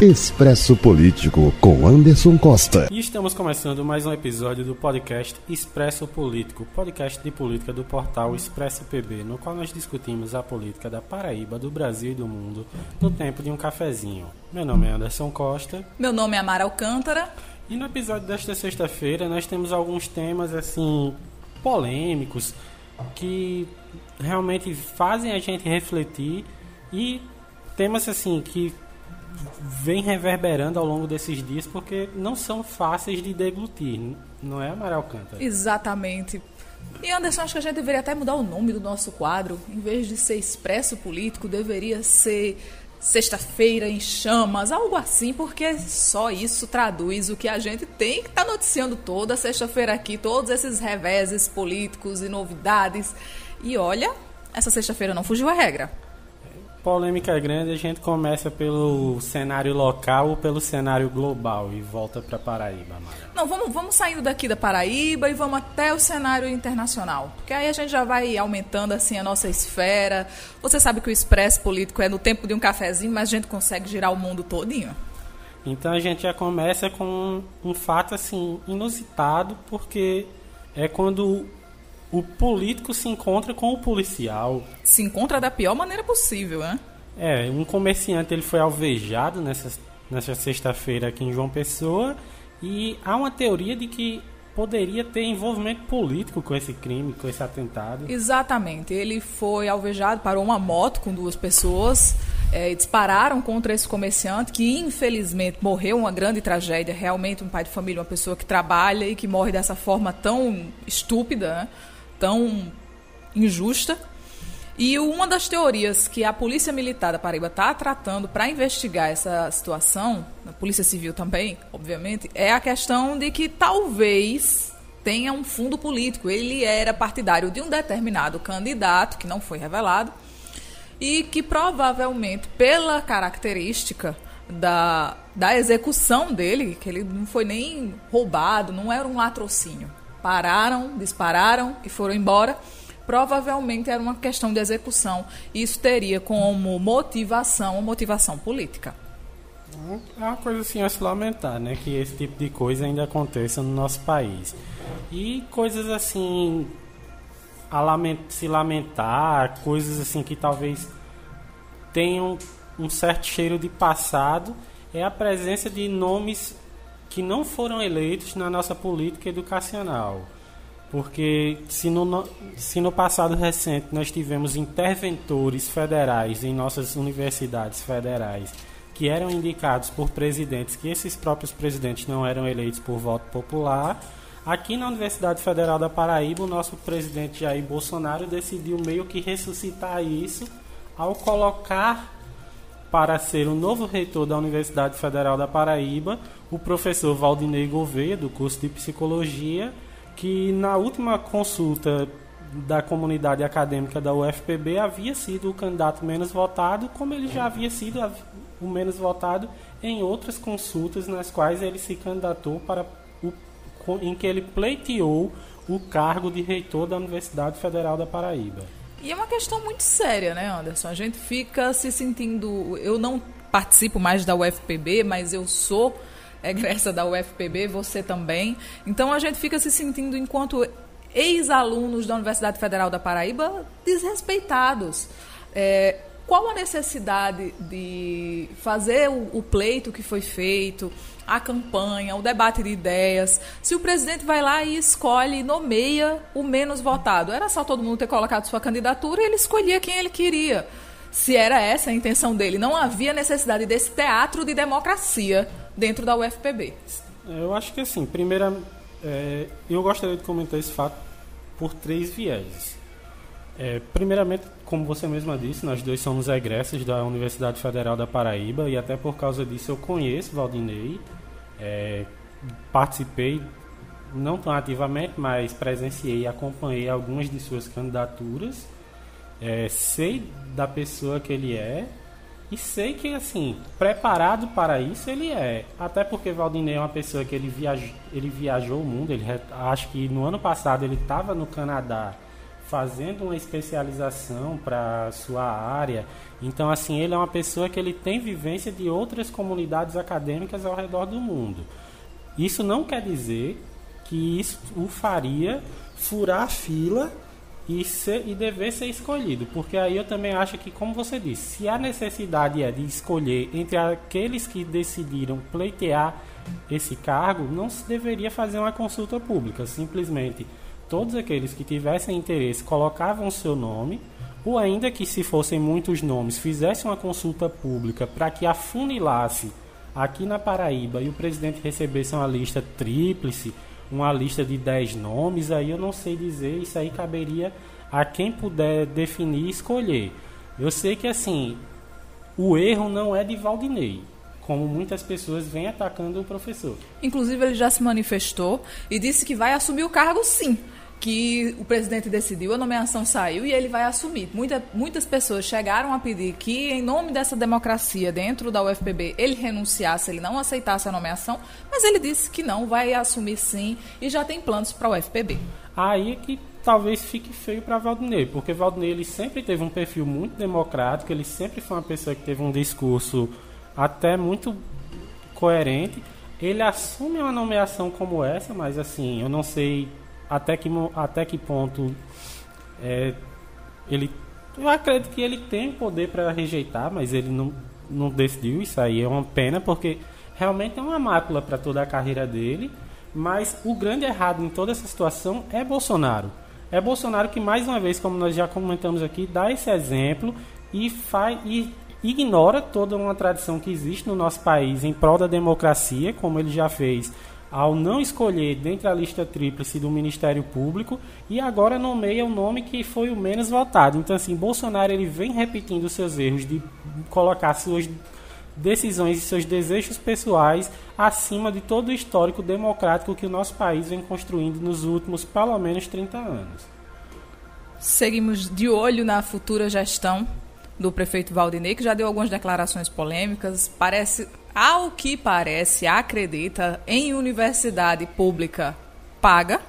Expresso Político com Anderson Costa. E estamos começando mais um episódio do podcast Expresso Político, podcast de política do portal Expresso PB, no qual nós discutimos a política da Paraíba, do Brasil e do mundo no tempo de um cafezinho. Meu nome é Anderson Costa. Meu nome é Amara Alcântara. E no episódio desta sexta-feira nós temos alguns temas assim polêmicos que realmente fazem a gente refletir e temas assim que vem reverberando ao longo desses dias porque não são fáceis de deglutir, não é, Amaral Canta? Exatamente. E Anderson, acho que a gente deveria até mudar o nome do nosso quadro. Em vez de ser Expresso Político, deveria ser Sexta-feira em Chamas, algo assim, porque só isso traduz o que a gente tem que estar tá noticiando toda sexta-feira aqui, todos esses reveses políticos e novidades. E olha, essa sexta-feira não fugiu a regra polêmica grande, a gente começa pelo cenário local ou pelo cenário global e volta para Paraíba, Mara. Não, vamos, vamos saindo daqui da Paraíba e vamos até o cenário internacional. Porque aí a gente já vai aumentando assim a nossa esfera. Você sabe que o expresso político é no tempo de um cafezinho, mas a gente consegue girar o mundo todinho. Então a gente já começa com um fato assim inusitado, porque é quando o político se encontra com o policial. Se encontra da pior maneira possível, né? É, um comerciante ele foi alvejado nessa, nessa sexta-feira aqui em João Pessoa e há uma teoria de que poderia ter envolvimento político com esse crime, com esse atentado. Exatamente. Ele foi alvejado, parou uma moto com duas pessoas é, dispararam contra esse comerciante que infelizmente morreu uma grande tragédia. Realmente um pai de família, uma pessoa que trabalha e que morre dessa forma tão estúpida. Né? Tão injusta. E uma das teorias que a Polícia Militar da Paraíba está tratando para investigar essa situação, a Polícia Civil também, obviamente, é a questão de que talvez tenha um fundo político. Ele era partidário de um determinado candidato, que não foi revelado, e que provavelmente, pela característica da, da execução dele, que ele não foi nem roubado, não era um latrocínio pararam, dispararam e foram embora. Provavelmente era uma questão de execução. Isso teria como motivação, motivação política. É uma coisa assim a se lamentar, né? Que esse tipo de coisa ainda aconteça no nosso país. E coisas assim a lament se lamentar, coisas assim que talvez tenham um certo cheiro de passado, é a presença de nomes que não foram eleitos na nossa política educacional. Porque se no, se no passado recente nós tivemos interventores federais em nossas universidades federais que eram indicados por presidentes que esses próprios presidentes não eram eleitos por voto popular, aqui na Universidade Federal da Paraíba o nosso presidente Jair Bolsonaro decidiu meio que ressuscitar isso ao colocar para ser o novo reitor da Universidade Federal da Paraíba o professor Valdinei Gouveia, do curso de Psicologia, que na última consulta da comunidade acadêmica da UFPB havia sido o candidato menos votado, como ele já havia sido o menos votado em outras consultas nas quais ele se candidatou para o, em que ele pleiteou o cargo de reitor da Universidade Federal da Paraíba. E é uma questão muito séria, né, Anderson? A gente fica se sentindo. Eu não participo mais da UFPB, mas eu sou egressa da UFPB, você também. Então a gente fica se sentindo, enquanto ex-alunos da Universidade Federal da Paraíba, desrespeitados. É, qual a necessidade de fazer o, o, pleito que foi feito, a campanha, o debate de ideias, se o presidente vai lá e escolhe nomeia o menos votado? Era só todo mundo ter colocado sua candidatura e ele escolhia quem ele queria. Se era essa a intenção dele, não havia necessidade desse teatro de democracia dentro da UFPB? Eu acho que assim, primeira, é, eu gostaria de comentar esse fato por três vieses. É, primeiramente, como você mesma disse, nós dois somos egressos da Universidade Federal da Paraíba e até por causa disso eu conheço Valdinei, é, participei não tão ativamente, mas presenciei e acompanhei algumas de suas candidaturas. É, sei da pessoa que ele é e sei que, assim, preparado para isso ele é. Até porque Valdinei é uma pessoa que ele, viaj... ele viajou o mundo. Ele acho que no ano passado ele estava no Canadá fazendo uma especialização para sua área. Então, assim, ele é uma pessoa que ele tem vivência de outras comunidades acadêmicas ao redor do mundo. Isso não quer dizer que isso o faria furar a fila e, ser, e dever ser escolhido, porque aí eu também acho que, como você disse, se a necessidade é de escolher entre aqueles que decidiram pleitear esse cargo, não se deveria fazer uma consulta pública, simplesmente todos aqueles que tivessem interesse colocavam seu nome, ou ainda que se fossem muitos nomes, fizessem uma consulta pública para que afunilasse aqui na Paraíba e o presidente recebesse uma lista tríplice uma lista de 10 nomes, aí eu não sei dizer, isso aí caberia a quem puder definir e escolher. Eu sei que assim, o erro não é de Valdinei, como muitas pessoas vêm atacando o professor. Inclusive ele já se manifestou e disse que vai assumir o cargo sim que o presidente decidiu, a nomeação saiu e ele vai assumir. Muita, muitas pessoas chegaram a pedir que, em nome dessa democracia dentro da UFPB, ele renunciasse, ele não aceitasse a nomeação, mas ele disse que não, vai assumir sim e já tem planos para a UFPB. Aí é que talvez fique feio para Valdinei, porque Valdinei ele sempre teve um perfil muito democrático, ele sempre foi uma pessoa que teve um discurso até muito coerente. Ele assume uma nomeação como essa, mas assim, eu não sei até que, até que ponto é, ele. Eu acredito que ele tem poder para rejeitar, mas ele não, não decidiu. Isso aí é uma pena, porque realmente é uma mácula para toda a carreira dele. Mas o grande errado em toda essa situação é Bolsonaro. É Bolsonaro que, mais uma vez, como nós já comentamos aqui, dá esse exemplo e, faz, e ignora toda uma tradição que existe no nosso país em prol da democracia, como ele já fez ao não escolher dentre da lista tríplice do Ministério Público e agora nomeia o nome que foi o menos votado. Então, assim, Bolsonaro ele vem repetindo seus erros de colocar suas decisões e seus desejos pessoais acima de todo o histórico democrático que o nosso país vem construindo nos últimos pelo menos 30 anos. Seguimos de olho na futura gestão do prefeito Valdinei, que já deu algumas declarações polêmicas. Parece ao que parece, acredita em universidade pública paga.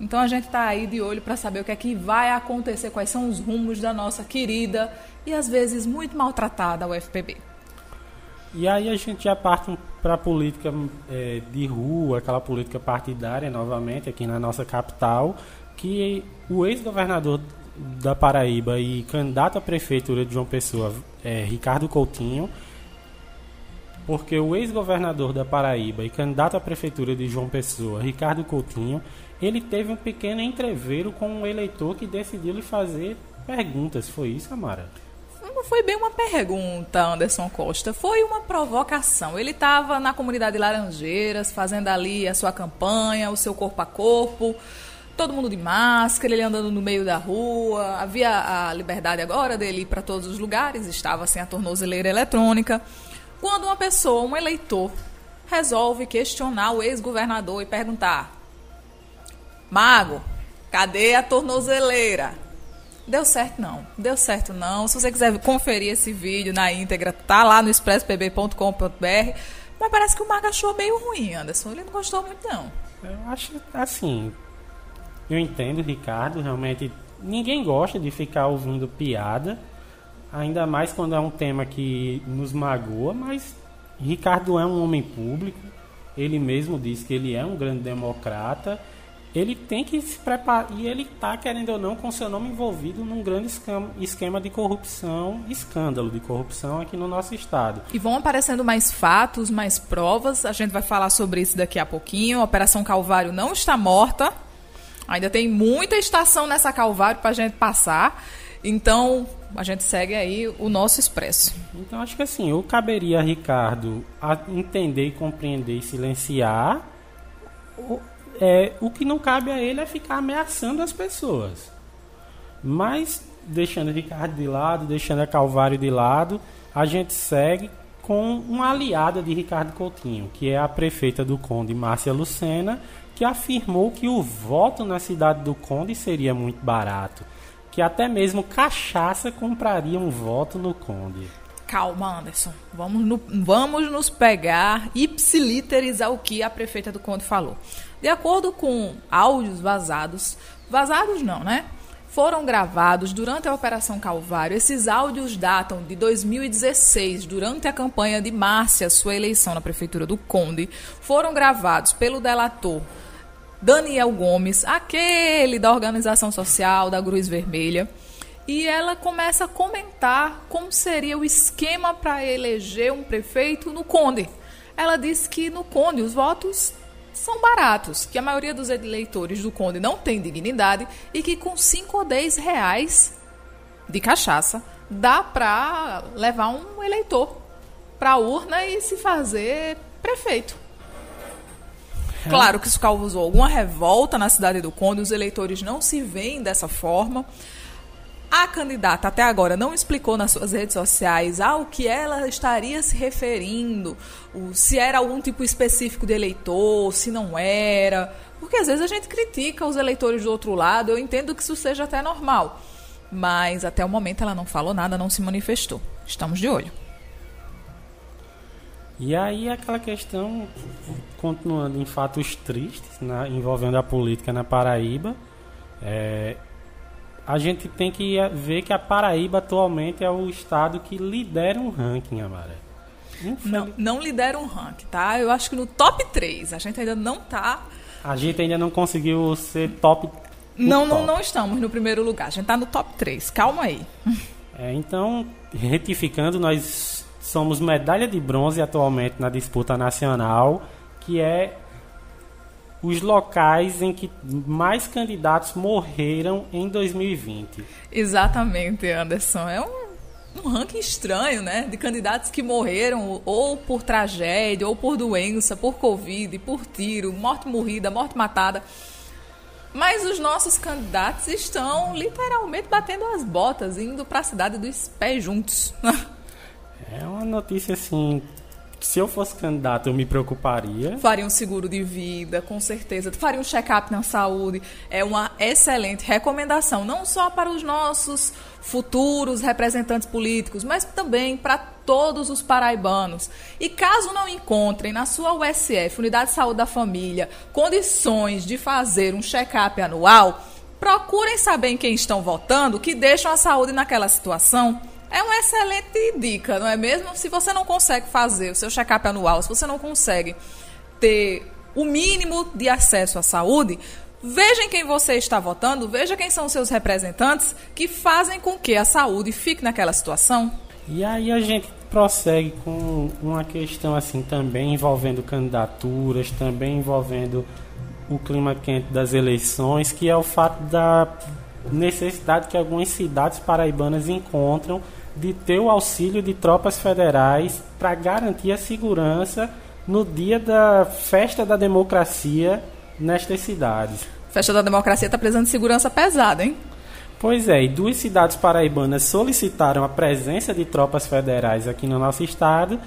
Então a gente está aí de olho para saber o que é que vai acontecer, quais são os rumos da nossa querida e às vezes muito maltratada UFPB. E aí a gente já parte para a política é, de rua, aquela política partidária novamente aqui na nossa capital, que o ex-governador da Paraíba e candidato à prefeitura de João Pessoa, é, Ricardo Coutinho, porque o ex-governador da Paraíba e candidato à prefeitura de João Pessoa, Ricardo Coutinho, ele teve um pequeno entreveiro com um eleitor que decidiu lhe fazer perguntas. Foi isso, Amara? Não foi bem uma pergunta, Anderson Costa. Foi uma provocação. Ele estava na comunidade Laranjeiras, fazendo ali a sua campanha, o seu corpo a corpo. Todo mundo de máscara, ele andando no meio da rua. Havia a liberdade agora dele ir para todos os lugares, estava sem a tornozeleira eletrônica. Quando uma pessoa, um eleitor, resolve questionar o ex-governador e perguntar: Mago, cadê a tornozeleira? Deu certo não, deu certo não. Se você quiser conferir esse vídeo na íntegra, tá lá no expresspb.com.br. Mas parece que o Mago achou meio ruim, Anderson. Ele não gostou muito não. Eu acho assim. Eu entendo, Ricardo, realmente ninguém gosta de ficar ouvindo piada ainda mais quando é um tema que nos magoa, mas Ricardo é um homem público, ele mesmo diz que ele é um grande democrata, ele tem que se preparar, e ele está, querendo ou não, com seu nome envolvido num grande esquema de corrupção, escândalo de corrupção aqui no nosso estado. E vão aparecendo mais fatos, mais provas, a gente vai falar sobre isso daqui a pouquinho, a Operação Calvário não está morta, ainda tem muita estação nessa Calvário para a gente passar, então, a gente segue aí o nosso expresso. Então, acho que assim, eu caberia a Ricardo a entender, compreender e silenciar. O, é, o que não cabe a ele é ficar ameaçando as pessoas. Mas, deixando Ricardo de lado, deixando a Calvário de lado, a gente segue com uma aliada de Ricardo Coutinho, que é a prefeita do Conde, Márcia Lucena, que afirmou que o voto na cidade do Conde seria muito barato que até mesmo cachaça compraria um voto no Conde. Calma, Anderson. Vamos, no, vamos nos pegar ipsilíteres ao que a prefeita do Conde falou. De acordo com áudios vazados, vazados não, né? Foram gravados durante a Operação Calvário. Esses áudios datam de 2016, durante a campanha de Márcia, sua eleição na Prefeitura do Conde. Foram gravados pelo delator Daniel Gomes, aquele da organização social da Cruz Vermelha. E ela começa a comentar como seria o esquema para eleger um prefeito no Conde. Ela diz que no Conde os votos são baratos, que a maioria dos eleitores do Conde não tem dignidade e que com 5 ou 10 reais de cachaça dá para levar um eleitor para a urna e se fazer prefeito. É. Claro que isso causou alguma revolta na cidade do Conde, os eleitores não se veem dessa forma. A candidata até agora não explicou nas suas redes sociais ao que ela estaria se referindo, se era algum tipo específico de eleitor, se não era. Porque às vezes a gente critica os eleitores do outro lado, eu entendo que isso seja até normal. Mas até o momento ela não falou nada, não se manifestou. Estamos de olho. E aí aquela questão, continuando em fatos tristes, né, envolvendo a política na Paraíba, é, a gente tem que ver que a Paraíba atualmente é o estado que lidera um ranking, Amaré. Não, não lidera um ranking, tá? Eu acho que no top 3. A gente ainda não tá. A gente ainda não conseguiu ser top. Não, top. não, não estamos no primeiro lugar. A gente tá no top 3. Calma aí. É, então, retificando, nós somos medalha de bronze atualmente na disputa nacional, que é os locais em que mais candidatos morreram em 2020. Exatamente, Anderson. É um, um ranking estranho, né? De candidatos que morreram ou por tragédia, ou por doença, por Covid, por tiro, morte morrida, morte matada. Mas os nossos candidatos estão literalmente batendo as botas, indo para a cidade dos pés juntos. É uma notícia assim se eu fosse candidato, eu me preocuparia. Faria um seguro de vida, com certeza. Faria um check-up na saúde. É uma excelente recomendação, não só para os nossos futuros representantes políticos, mas também para todos os paraibanos. E caso não encontrem na sua USF, Unidade de Saúde da Família, condições de fazer um check-up anual, procurem saber em quem estão votando que deixam a saúde naquela situação é uma excelente dica, não é mesmo? Se você não consegue fazer o seu check-up anual, se você não consegue ter o mínimo de acesso à saúde, veja em quem você está votando, veja quem são os seus representantes que fazem com que a saúde fique naquela situação. E aí a gente prossegue com uma questão assim também envolvendo candidaturas, também envolvendo o clima quente das eleições, que é o fato da necessidade que algumas cidades paraibanas encontram de ter o auxílio de tropas federais para garantir a segurança no dia da festa da democracia nestas cidades. Festa da democracia está precisando de segurança pesada, hein? Pois é, e duas cidades paraibanas solicitaram a presença de tropas federais aqui no nosso estado.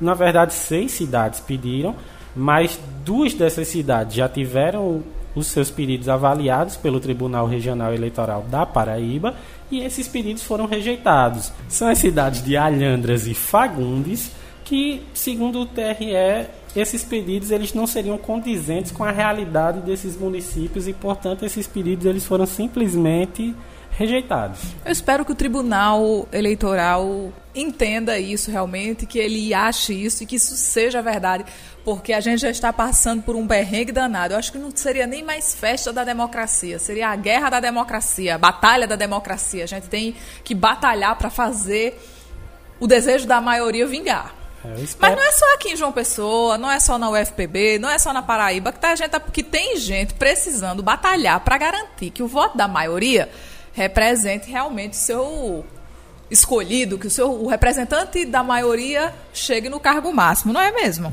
Na verdade, seis cidades pediram, mas duas dessas cidades já tiveram os seus pedidos avaliados pelo Tribunal Regional Eleitoral da Paraíba e esses pedidos foram rejeitados. São as cidades de Alhandras e Fagundes que, segundo o TRE, esses pedidos eles não seriam condizentes com a realidade desses municípios e, portanto, esses pedidos eles foram simplesmente rejeitados. Eu espero que o Tribunal Eleitoral entenda isso realmente, que ele ache isso e que isso seja verdade, porque a gente já está passando por um berrengue danado. Eu acho que não seria nem mais festa da democracia, seria a guerra da democracia, a batalha da democracia. A gente tem que batalhar para fazer o desejo da maioria vingar. É, Mas não é só aqui em João Pessoa, não é só na UFPB, não é só na Paraíba que, tá gente, que tem gente precisando batalhar para garantir que o voto da maioria represente realmente o seu escolhido, que o seu o representante da maioria chegue no cargo máximo, não é mesmo?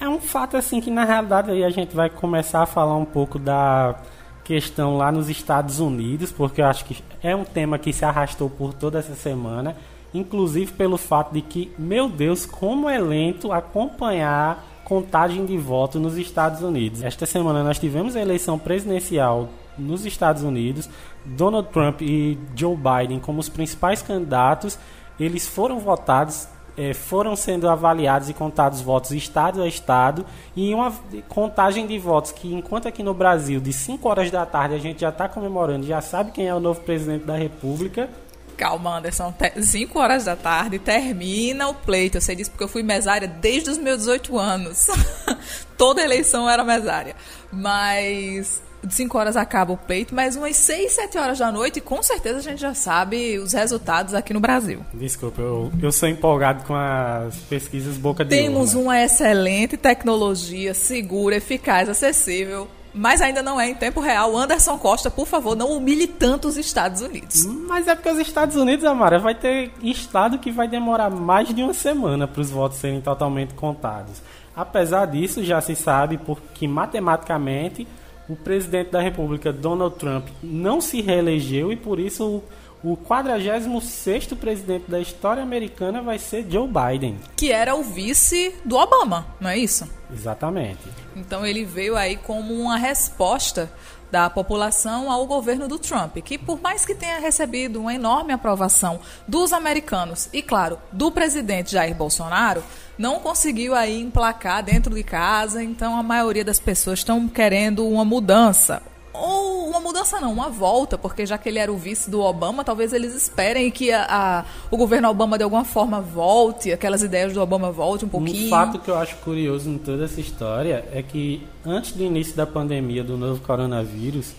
É um fato assim que na realidade aí a gente vai começar a falar um pouco da questão lá nos Estados Unidos, porque eu acho que é um tema que se arrastou por toda essa semana, inclusive pelo fato de que, meu Deus, como é lento acompanhar contagem de voto nos Estados Unidos. Esta semana nós tivemos a eleição presidencial nos Estados Unidos, Donald Trump e Joe Biden como os principais candidatos, eles foram votados é, foram sendo avaliados e contados votos estado a estado e uma contagem de votos que, enquanto aqui no Brasil, de 5 horas da tarde, a gente já está comemorando, já sabe quem é o novo presidente da República. Calma, Anderson, 5 horas da tarde termina o pleito. Eu sei disso porque eu fui mesária desde os meus 18 anos. Toda eleição era mesária. Mas de 5 horas acaba o pleito, mas umas 6, 7 horas da noite, com certeza a gente já sabe os resultados aqui no Brasil. Desculpa, eu, eu sou empolgado com as pesquisas boca de Temos uma excelente tecnologia, segura, eficaz, acessível, mas ainda não é em tempo real. Anderson Costa, por favor, não humilhe tanto os Estados Unidos. Mas é porque os Estados Unidos, Amara, vai ter estado que vai demorar mais de uma semana para os votos serem totalmente contados. Apesar disso, já se sabe porque matematicamente o presidente da República, Donald Trump, não se reelegeu e por isso o, o 46º presidente da história americana vai ser Joe Biden. Que era o vice do Obama, não é isso? Exatamente. Então ele veio aí como uma resposta da população ao governo do Trump, que por mais que tenha recebido uma enorme aprovação dos americanos e, claro, do presidente Jair Bolsonaro, não conseguiu aí emplacar dentro de casa, então a maioria das pessoas estão querendo uma mudança. Ou uma mudança não, uma volta, porque já que ele era o vice do Obama, talvez eles esperem que a, a, o governo Obama de alguma forma volte, aquelas ideias do Obama volte um pouquinho. Um fato que eu acho curioso em toda essa história é que antes do início da pandemia do novo coronavírus,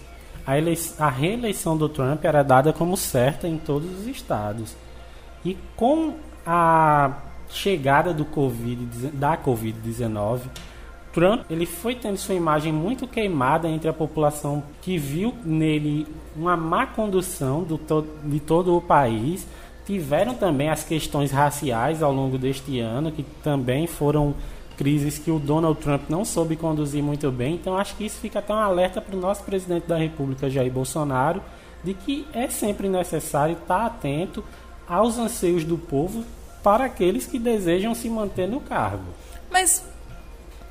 a, a reeleição do Trump era dada como certa em todos os estados. E com a chegada do COVID, da Covid-19, Trump ele foi tendo sua imagem muito queimada entre a população que viu nele uma má condução to de todo o país. Tiveram também as questões raciais ao longo deste ano, que também foram crises que o Donald Trump não soube conduzir muito bem. Então acho que isso fica até um alerta para o nosso presidente da República, Jair Bolsonaro, de que é sempre necessário estar atento aos anseios do povo para aqueles que desejam se manter no cargo. Mas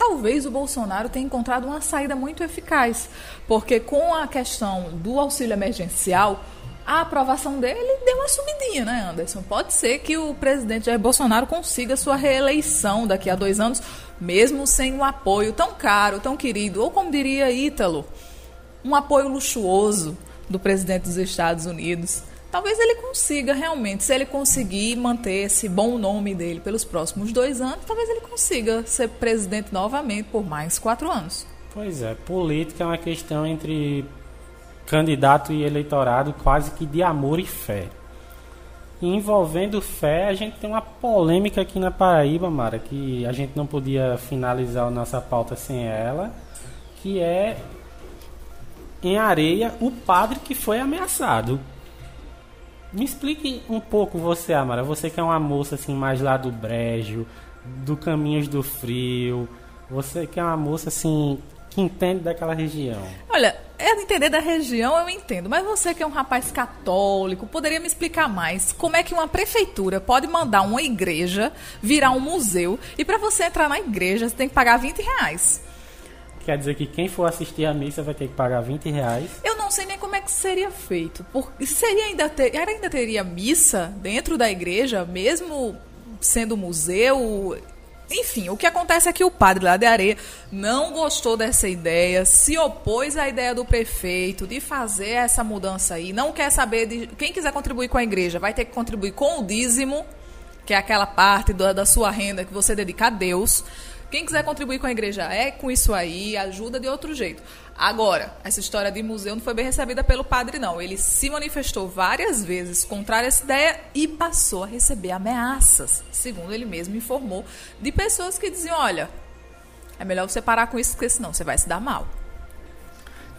talvez o Bolsonaro tenha encontrado uma saída muito eficaz, porque com a questão do auxílio emergencial, a aprovação dele deu uma subidinha, né, Anderson? Pode ser que o presidente Jair Bolsonaro consiga sua reeleição daqui a dois anos, mesmo sem um apoio tão caro, tão querido, ou como diria Ítalo, um apoio luxuoso do presidente dos Estados Unidos talvez ele consiga realmente, se ele conseguir manter esse bom nome dele pelos próximos dois anos, talvez ele consiga ser presidente novamente por mais quatro anos. Pois é, política é uma questão entre candidato e eleitorado quase que de amor e fé. E envolvendo fé, a gente tem uma polêmica aqui na Paraíba, Mara, que a gente não podia finalizar a nossa pauta sem ela, que é em areia o padre que foi ameaçado. Me explique um pouco você, Amara. Você que é uma moça assim mais lá do Brejo, do Caminhos do Frio. Você que é uma moça assim que entende daquela região. Olha, é entender da região eu entendo, mas você que é um rapaz católico, poderia me explicar mais como é que uma prefeitura pode mandar uma igreja virar um museu e para você entrar na igreja você tem que pagar 20 reais. Quer dizer que quem for assistir a missa vai ter que pagar 20 reais. Eu sei nem como é que seria feito. Porque seria ainda, ter, ainda teria missa dentro da igreja, mesmo sendo museu. Enfim, o que acontece é que o padre lá de Areia não gostou dessa ideia, se opôs à ideia do prefeito de fazer essa mudança aí, não quer saber de. Quem quiser contribuir com a igreja vai ter que contribuir com o dízimo, que é aquela parte da, da sua renda que você dedica a Deus. Quem quiser contribuir com a igreja é com isso aí, ajuda de outro jeito. Agora, essa história de museu não foi bem recebida pelo padre, não. Ele se manifestou várias vezes contra essa ideia e passou a receber ameaças, segundo ele mesmo informou, de pessoas que diziam: olha, é melhor você parar com isso, porque senão você vai se dar mal.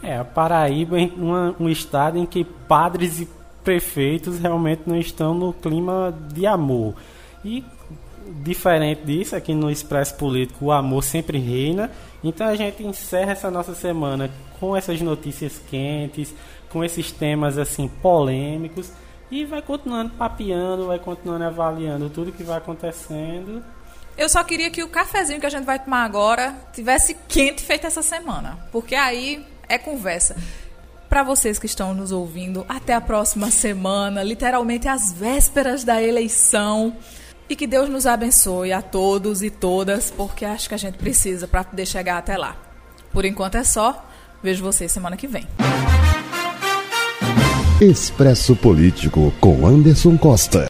É, a Paraíba é uma, um estado em que padres e prefeitos realmente não estão no clima de amor. E diferente disso, aqui no Expresso Político, o amor sempre reina. Então a gente encerra essa nossa semana com essas notícias quentes, com esses temas assim polêmicos e vai continuando papeando, vai continuando avaliando tudo que vai acontecendo. Eu só queria que o cafezinho que a gente vai tomar agora tivesse quente feito essa semana, porque aí é conversa. Para vocês que estão nos ouvindo, até a próxima semana, literalmente às vésperas da eleição. E que Deus nos abençoe a todos e todas, porque acho que a gente precisa para poder chegar até lá. Por enquanto é só. Vejo vocês semana que vem. Expresso Político com Anderson Costa.